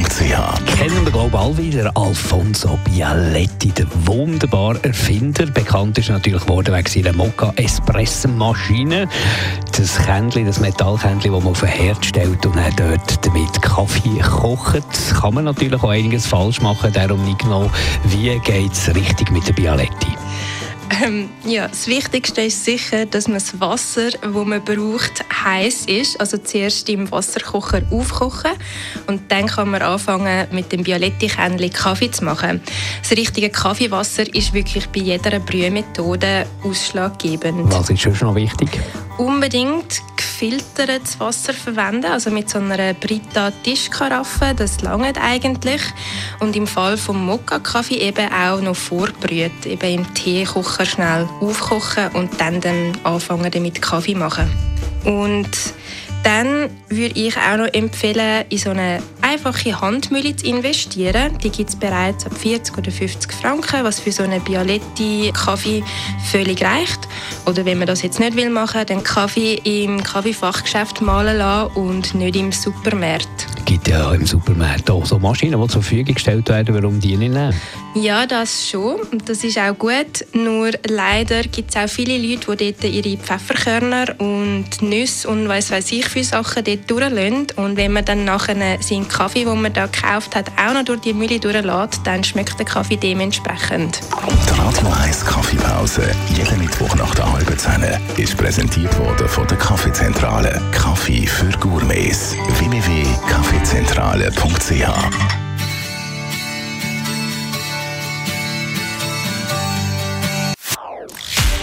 www.kaffeezentrale.ch Kennen alle wieder Alfonso Bialetti, der wunderbare Erfinder. Bekannt ist natürlich geworden wegen seiner Mokka Espressomaschine. Das Kännchen, das Metallkännchen, das man auf den Herd stellt und dann dort damit Kaffee kocht. Kann man natürlich auch einiges falsch machen, darum nicht genau, wie geht es richtig mit der Bialetti. Ähm, ja, das Wichtigste ist sicher, dass man das Wasser, das man braucht, heiß ist. Also zuerst im Wasserkocher aufkochen und dann kann man anfangen mit dem Bialetti-Kännchen Kaffee zu machen. Das richtige Kaffeewasser ist wirklich bei jeder Brühmethode ausschlaggebend. Was ist schon noch wichtig? Unbedingt gefiltertes Wasser verwenden, also mit so einer Brita Tischkaraffe, das langt eigentlich. Und im Fall vom Mokka-Kaffee eben auch noch vorbrüht, eben im Teekocher schnell aufkochen und dann, dann anfangen damit Kaffee machen. Und dann würde ich auch noch empfehlen, in so eine einfache Handmühle zu investieren. Die gibt es bereits ab 40 oder 50 Franken, was für so eine Bialetti-Kaffee völlig reicht. Oder wenn man das jetzt nicht will machen, dann Kaffee im Kaffeefachgeschäft malen lassen und nicht im Supermarkt. Es gibt ja im Supermarkt auch so Maschinen, die zur Verfügung gestellt werden. Warum die nicht nehmen? Ja, das schon. Das ist auch gut. Nur leider gibt es auch viele Leute, die dort ihre Pfefferkörner und Nüsse und was weiß ich für Sachen dort durchlassen. Und wenn man dann nachher seinen Kaffee, den man da gekauft hat, auch noch durch die Mühle durchlässt, dann schmeckt der Kaffee dementsprechend. Die Radio 1 Kaffeepause, jeden Mittwoch nach der halben Zehn, ist präsentiert worden von der Kaffeezentrale. Kaffee für Gourmets. www.kaffeezentrale.ch